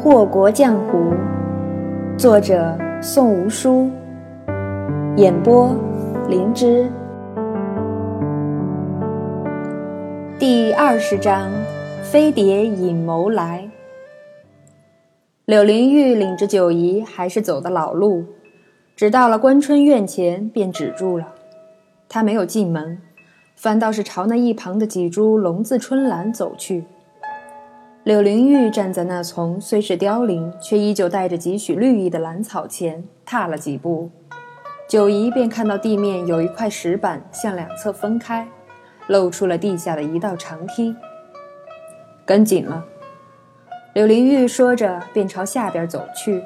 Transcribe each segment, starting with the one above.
祸国江湖，作者宋无书，演播灵芝。第二十章，飞碟引谋来。柳灵玉领着九姨还是走的老路，只到了关春院前便止住了。他没有进门，反倒是朝那一旁的几株龙字春兰走去。柳灵玉站在那丛虽是凋零，却依旧带着几许绿意的兰草前，踏了几步，九姨便看到地面有一块石板向两侧分开，露出了地下的一道长梯。跟紧了，柳灵玉说着，便朝下边走去。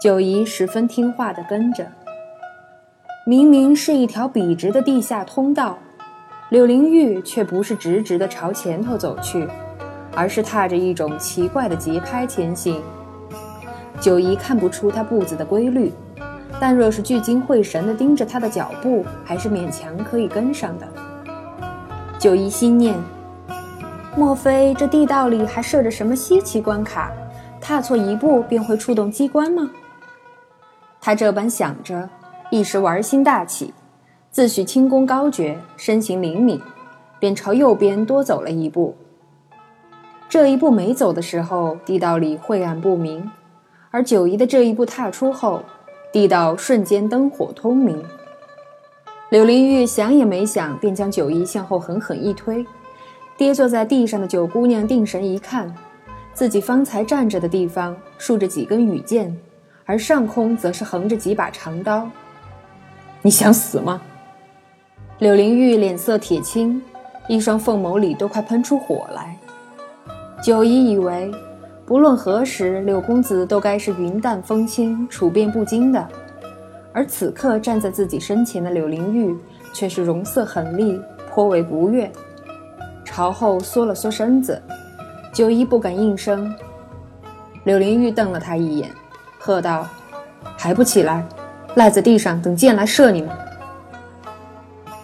九姨十分听话地跟着。明明是一条笔直的地下通道，柳灵玉却不是直直地朝前头走去。而是踏着一种奇怪的节拍前行。九姨看不出他步子的规律，但若是聚精会神地盯着他的脚步，还是勉强可以跟上的。九姨心念：莫非这地道里还设着什么稀奇关卡？踏错一步便会触动机关吗？他这般想着，一时玩心大起，自诩轻功高绝，身形灵敏，便朝右边多走了一步。这一步没走的时候，地道里晦暗不明；而九姨的这一步踏出后，地道瞬间灯火通明。柳灵玉想也没想，便将九姨向后狠狠一推。跌坐在地上的九姑娘定神一看，自己方才站着的地方竖着几根羽箭，而上空则是横着几把长刀。你想死吗？柳灵玉脸色铁青，一双凤眸里都快喷出火来。九姨以为，不论何时，柳公子都该是云淡风轻、处变不惊的，而此刻站在自己身前的柳灵玉却是容色狠厉，颇为不悦，朝后缩了缩身子。九姨不敢应声。柳灵玉瞪了他一眼，喝道：“还不起来，赖在地上等箭来射你们？”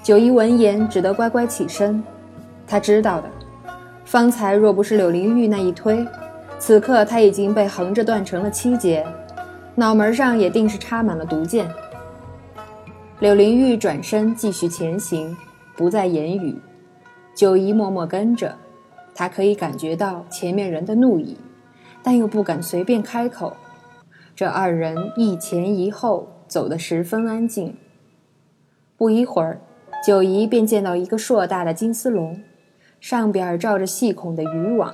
九姨闻言，只得乖乖起身。他知道的。方才若不是柳灵玉那一推，此刻他已经被横着断成了七节，脑门上也定是插满了毒箭。柳灵玉转身继续前行，不再言语。九姨默默跟着，她可以感觉到前面人的怒意，但又不敢随便开口。这二人一前一后走得十分安静。不一会儿，九姨便见到一个硕大的金丝笼。上边罩着细孔的渔网，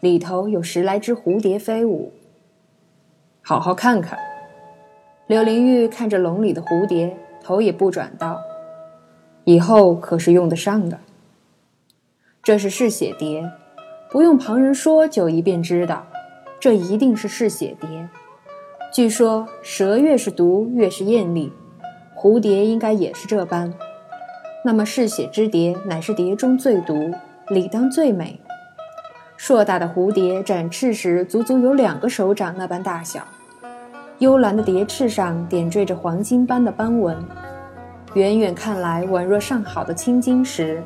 里头有十来只蝴蝶飞舞。好好看看。柳灵玉看着笼里的蝴蝶，头也不转道：“以后可是用得上的。这是嗜血蝶，不用旁人说，九姨便知道，这一定是嗜血蝶。据说蛇越是毒，越是艳丽，蝴蝶应该也是这般。那么嗜血之蝶，乃是蝶中最毒。”理当最美。硕大的蝴蝶展翅时，足足有两个手掌那般大小。幽蓝的蝶翅上点缀着黄金般的斑纹，远远看来宛若上好的青金石，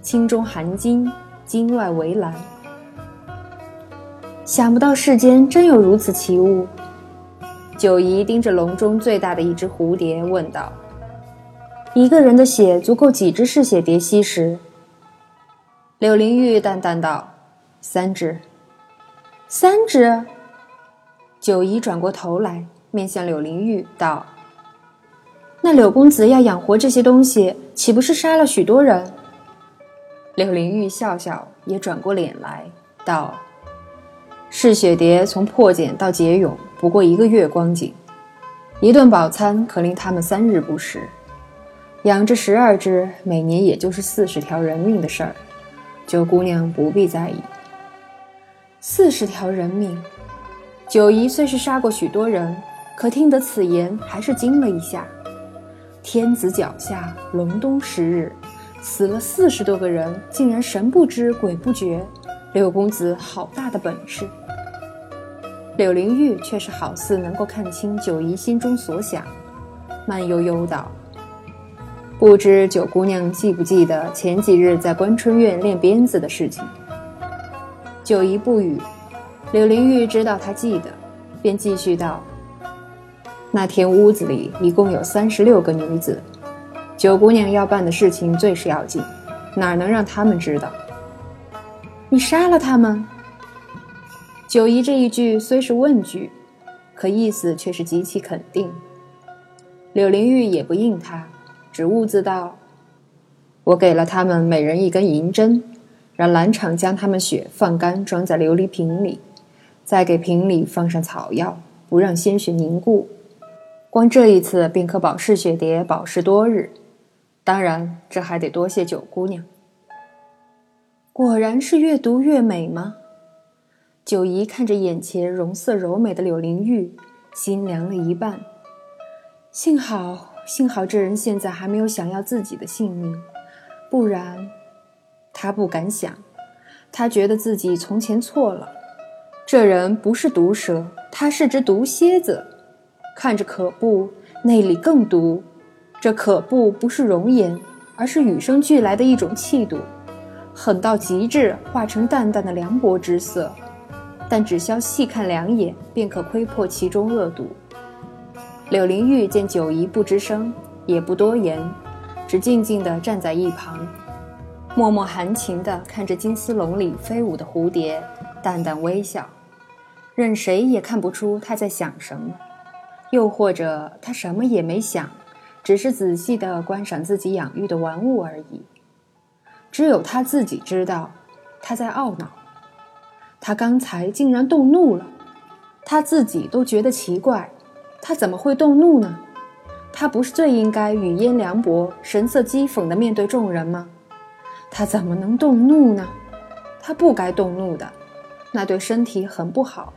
青中含金，金外为蓝。想不到世间真有如此奇物。九姨盯着笼中最大的一只蝴蝶，问道：“一个人的血足够几只嗜血蝶吸食？”柳灵玉淡淡道：“三只，三只。”九姨转过头来，面向柳灵玉道：“那柳公子要养活这些东西，岂不是杀了许多人？”柳灵玉笑笑，也转过脸来道：“嗜血蝶从破茧到结蛹，不过一个月光景，一顿饱餐可令他们三日不食。养着十二只，每年也就是四十条人命的事儿。”九姑娘不必在意。四十条人命，九姨虽是杀过许多人，可听得此言，还是惊了一下。天子脚下，隆冬十日，死了四十多个人，竟然神不知鬼不觉。柳公子好大的本事！柳灵玉却是好似能够看清九姨心中所想，慢悠悠道。不知九姑娘记不记得前几日在关春院练鞭子的事情？九姨不语，柳灵玉知道她记得，便继续道：“那天屋子里一共有三十六个女子，九姑娘要办的事情最是要紧，哪能让他们知道？你杀了他们？”九姨这一句虽是问句，可意思却是极其肯定。柳灵玉也不应他，只兀自道：“我给了他们每人一根银针，让蓝场将他们血放干，装在琉璃瓶里。”再给瓶里放上草药，不让鲜血凝固。光这一次便可保释雪蝶，保释多日。当然，这还得多谢九姑娘。果然是越读越美吗？九姨看着眼前容色柔美的柳灵玉，心凉了一半。幸好，幸好这人现在还没有想要自己的性命，不然，他不敢想。他觉得自己从前错了。这人不是毒蛇，他是只毒蝎子，看着可怖，内里更毒。这可怖不是容颜，而是与生俱来的一种气度，狠到极致，化成淡淡的凉薄之色。但只消细看两眼，便可窥破其中恶毒。柳灵玉见九姨不吱声，也不多言，只静静地站在一旁，默默含情地看着金丝笼里飞舞的蝴蝶，淡淡微笑。任谁也看不出他在想什么，又或者他什么也没想，只是仔细地观赏自己养育的玩物而已。只有他自己知道，他在懊恼。他刚才竟然动怒了，他自己都觉得奇怪，他怎么会动怒呢？他不是最应该语焉凉薄、神色讥讽地面对众人吗？他怎么能动怒呢？他不该动怒的，那对身体很不好。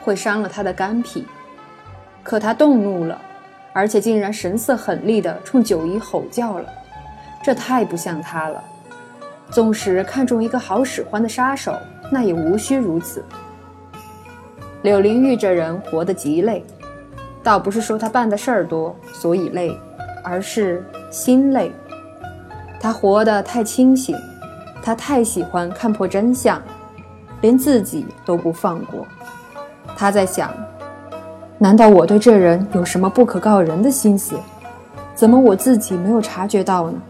会伤了他的肝脾，可他动怒了，而且竟然神色狠厉地冲九姨吼叫了，这太不像他了。纵使看中一个好使唤的杀手，那也无需如此。柳灵玉这人活得极累，倒不是说他办的事儿多所以累，而是心累。他活得太清醒，他太喜欢看破真相，连自己都不放过。他在想：难道我对这人有什么不可告人的心思？怎么我自己没有察觉到呢？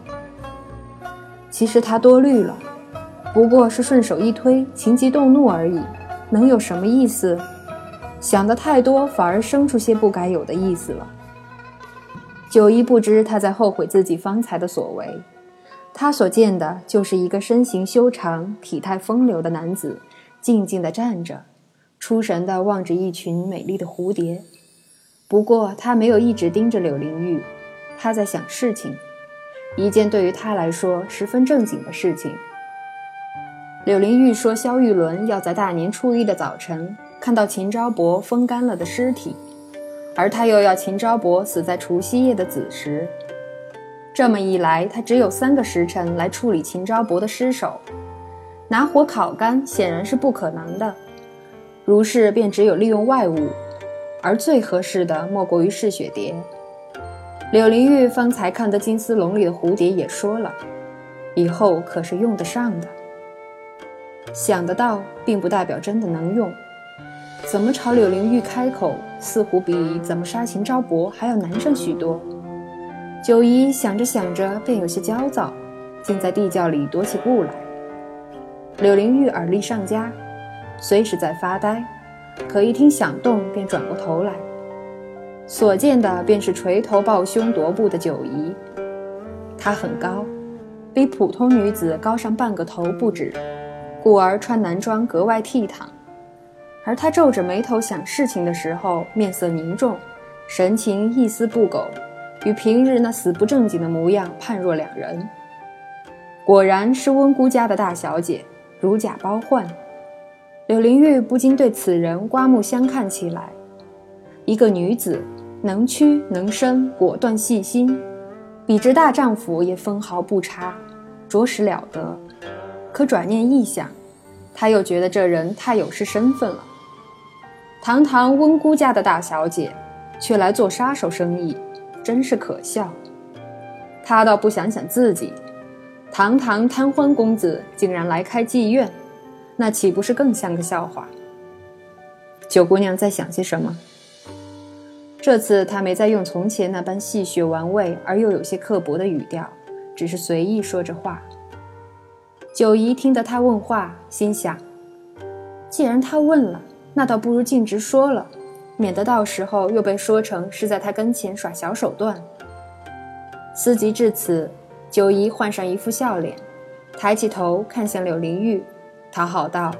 其实他多虑了，不过是顺手一推，情急动怒而已，能有什么意思？想的太多，反而生出些不该有的意思了。九一不知他在后悔自己方才的所为，他所见的就是一个身形修长、体态风流的男子，静静地站着。出神地望着一群美丽的蝴蝶，不过他没有一直盯着柳灵玉，他在想事情，一件对于他来说十分正经的事情。柳灵玉说，萧玉伦要在大年初一的早晨看到秦昭伯风干了的尸体，而他又要秦昭伯死在除夕夜的子时。这么一来，他只有三个时辰来处理秦昭伯的尸首，拿火烤干显然是不可能的。如是便只有利用外物，而最合适的莫过于嗜雪蝶。柳灵玉方才看得金丝笼里的蝴蝶也说了，以后可是用得上的。想得到，并不代表真的能用。怎么朝柳灵玉开口，似乎比怎么杀秦昭伯还要难上许多。九姨想着想着，便有些焦躁，竟在地窖里踱起步来。柳灵玉耳力上佳。虽是在发呆，可一听响动，便转过头来，所见的便是垂头抱胸踱步的九姨。她很高，比普通女子高上半个头不止，故而穿男装格外倜傥。而他皱着眉头想事情的时候，面色凝重，神情一丝不苟，与平日那死不正经的模样判若两人。果然是温姑家的大小姐，如假包换。柳灵玉不禁对此人刮目相看起来。一个女子，能屈能伸，果断细心，比之大丈夫也分毫不差，着实了得。可转念一想，他又觉得这人太有失身份了。堂堂温姑家的大小姐，却来做杀手生意，真是可笑。他倒不想想自己，堂堂贪欢公子，竟然来开妓院。那岂不是更像个笑话？九姑娘在想些什么？这次她没再用从前那般戏谑玩味而又有些刻薄的语调，只是随意说着话。九姨听得她问话，心想：既然她问了，那倒不如径直说了，免得到时候又被说成是在他跟前耍小手段。思及至此，九姨换上一副笑脸，抬起头看向柳灵玉，讨好道：“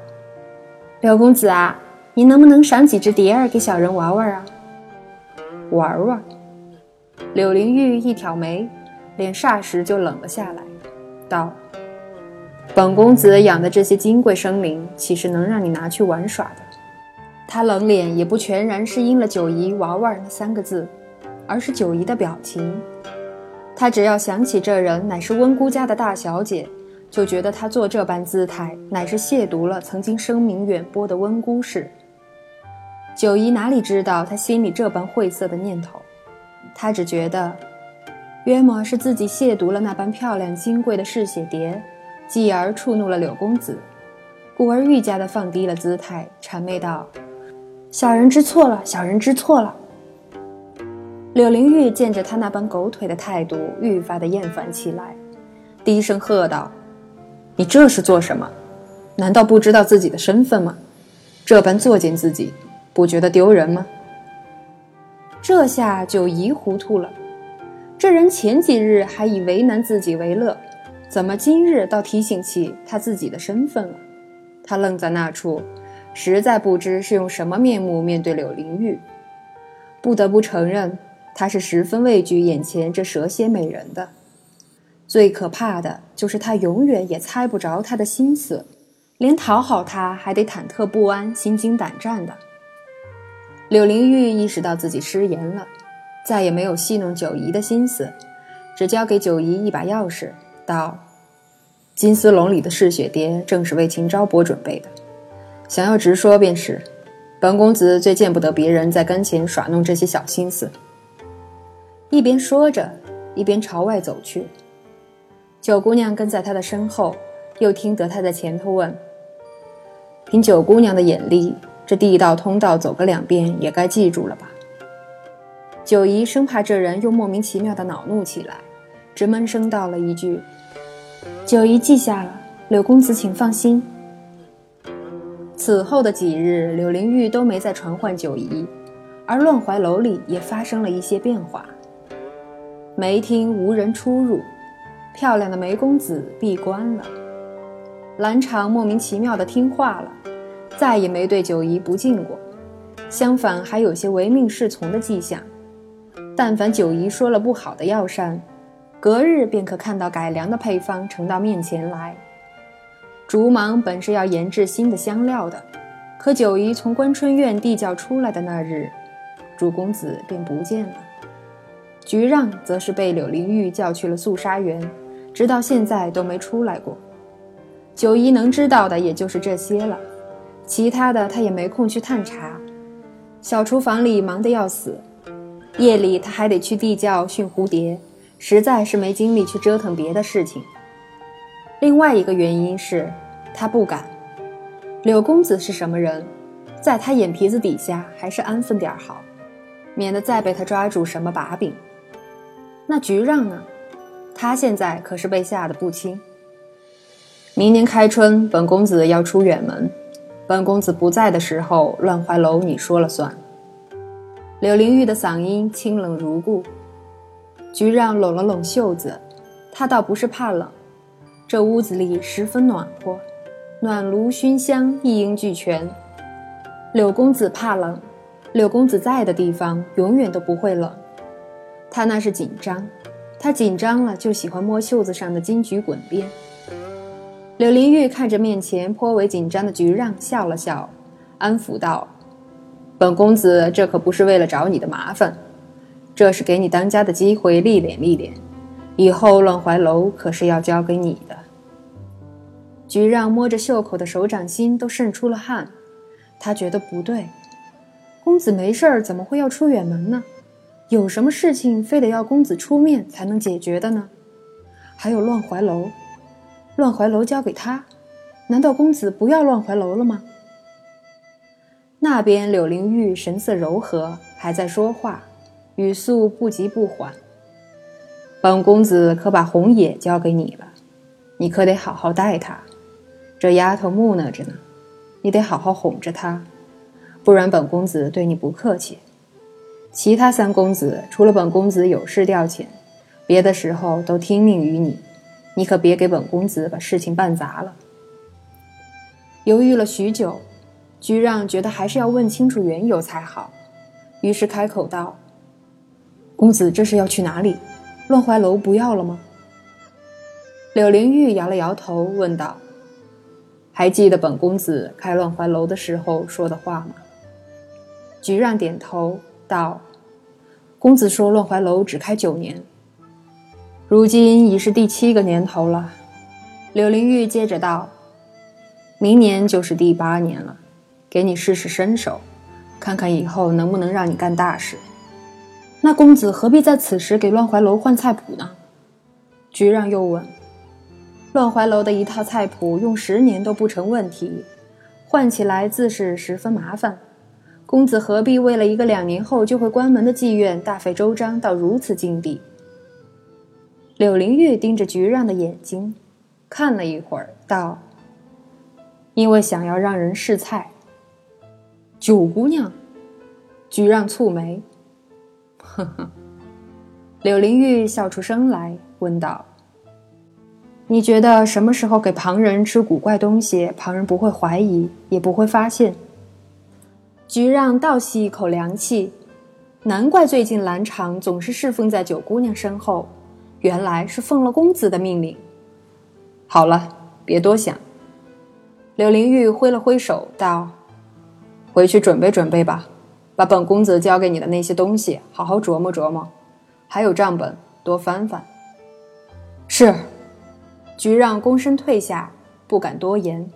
柳公子啊，你能不能赏几只蝶儿给小人玩玩啊？”玩玩。柳灵玉一挑眉，脸霎时就冷了下来，道：“本公子养的这些金贵生灵，岂是能让你拿去玩耍的？”他冷脸也不全然是因了“九姨玩玩”那三个字，而是九姨的表情。他只要想起这人乃是温姑家的大小姐，就觉得她做这般姿态，乃是亵渎了曾经声名远播的温姑氏。九姨哪里知道他心里这般晦涩的念头？她只觉得，约莫是自己亵渎了那般漂亮金贵的嗜血蝶，继而触怒了柳公子，故而愈加的放低了姿态，谄媚道：“小人知错了，小人知错了。”柳灵玉见着他那般狗腿的态度，愈发的厌烦起来，低声喝道：“你这是做什么？难道不知道自己的身份吗？这般作践自己，不觉得丢人吗？”这下就疑糊涂了，这人前几日还以为难自己为乐，怎么今日倒提醒起他自己的身份了？他愣在那处，实在不知是用什么面目面对柳灵玉，不得不承认。他是十分畏惧眼前这蛇蝎美人的，最可怕的就是他永远也猜不着她的心思，连讨好他还得忐忑不安、心惊胆战的。柳灵玉意识到自己失言了，再也没有戏弄九姨的心思，只交给九姨一把钥匙，道：“金丝笼里的嗜血蝶正是为秦昭伯准备的，想要直说便是，本公子最见不得别人在跟前耍弄这些小心思。”一边说着，一边朝外走去。九姑娘跟在他的身后，又听得他在前头问：“凭九姑娘的眼力，这地道通道走个两遍也该记住了吧？”九姨生怕这人又莫名其妙的恼怒起来，只闷声道了一句：“九姨记下了，柳公子请放心。”此后的几日，柳灵玉都没再传唤九姨，而乱怀楼里也发生了一些变化。梅厅无人出入，漂亮的梅公子闭关了。兰长莫名其妙的听话了，再也没对九姨不敬过，相反还有些唯命是从的迹象。但凡九姨说了不好的药膳，隔日便可看到改良的配方呈到面前来。竹芒本是要研制新的香料的，可九姨从关春院地窖出来的那日，主公子便不见了。菊让则是被柳灵玉叫去了肃杀园，直到现在都没出来过。九姨能知道的也就是这些了，其他的她也没空去探查。小厨房里忙得要死，夜里她还得去地窖训蝴蝶，实在是没精力去折腾别的事情。另外一个原因是，他不敢。柳公子是什么人，在他眼皮子底下还是安分点好，免得再被他抓住什么把柄。那菊让呢？他现在可是被吓得不轻。明年开春，本公子要出远门，本公子不在的时候，乱怀楼你说了算。柳灵玉的嗓音清冷如故。菊让拢了拢袖子，他倒不是怕冷，这屋子里十分暖和，暖炉熏香一应俱全。柳公子怕冷，柳公子在的地方永远都不会冷。他那是紧张，他紧张了就喜欢摸袖子上的金菊滚边。柳灵玉看着面前颇为紧张的菊让，笑了笑，安抚道：“本公子这可不是为了找你的麻烦，这是给你当家的机会历练历练，以后乱怀楼可是要交给你的。”菊让摸着袖口的手掌心都渗出了汗，他觉得不对，公子没事儿怎么会要出远门呢？有什么事情非得要公子出面才能解决的呢？还有乱怀楼，乱怀楼交给他，难道公子不要乱怀楼了吗？那边柳灵玉神色柔和，还在说话，语速不急不缓。本公子可把红野交给你了，你可得好好待她。这丫头木讷着呢，你得好好哄着她，不然本公子对你不客气。其他三公子除了本公子有事调遣，别的时候都听命于你。你可别给本公子把事情办砸了。犹豫了许久，居让觉得还是要问清楚缘由才好，于是开口道：“公子这是要去哪里？乱怀楼不要了吗？”柳灵玉摇了摇头，问道：“还记得本公子开乱怀楼的时候说的话吗？”菊让点头道：“公子说乱怀楼只开九年。”如今已是第七个年头了，柳灵玉接着道：“明年就是第八年了，给你试试身手，看看以后能不能让你干大事。那公子何必在此时给乱怀楼换菜谱呢？”菊让又问：“乱怀楼的一套菜谱用十年都不成问题，换起来自是十分麻烦。公子何必为了一个两年后就会关门的妓院大费周章到如此境地？”柳灵玉盯着菊让的眼睛，看了一会儿，道：“因为想要让人试菜。”九姑娘，菊让蹙眉，呵呵。柳灵玉笑出声来，问道：“你觉得什么时候给旁人吃古怪东西，旁人不会怀疑，也不会发现？”菊让倒吸一口凉气，难怪最近兰场总是侍奉在九姑娘身后。原来是奉了公子的命令。好了，别多想。柳灵玉挥了挥手，道：“回去准备准备吧，把本公子交给你的那些东西好好琢磨琢磨，还有账本多翻翻。”是。菊让躬身退下，不敢多言。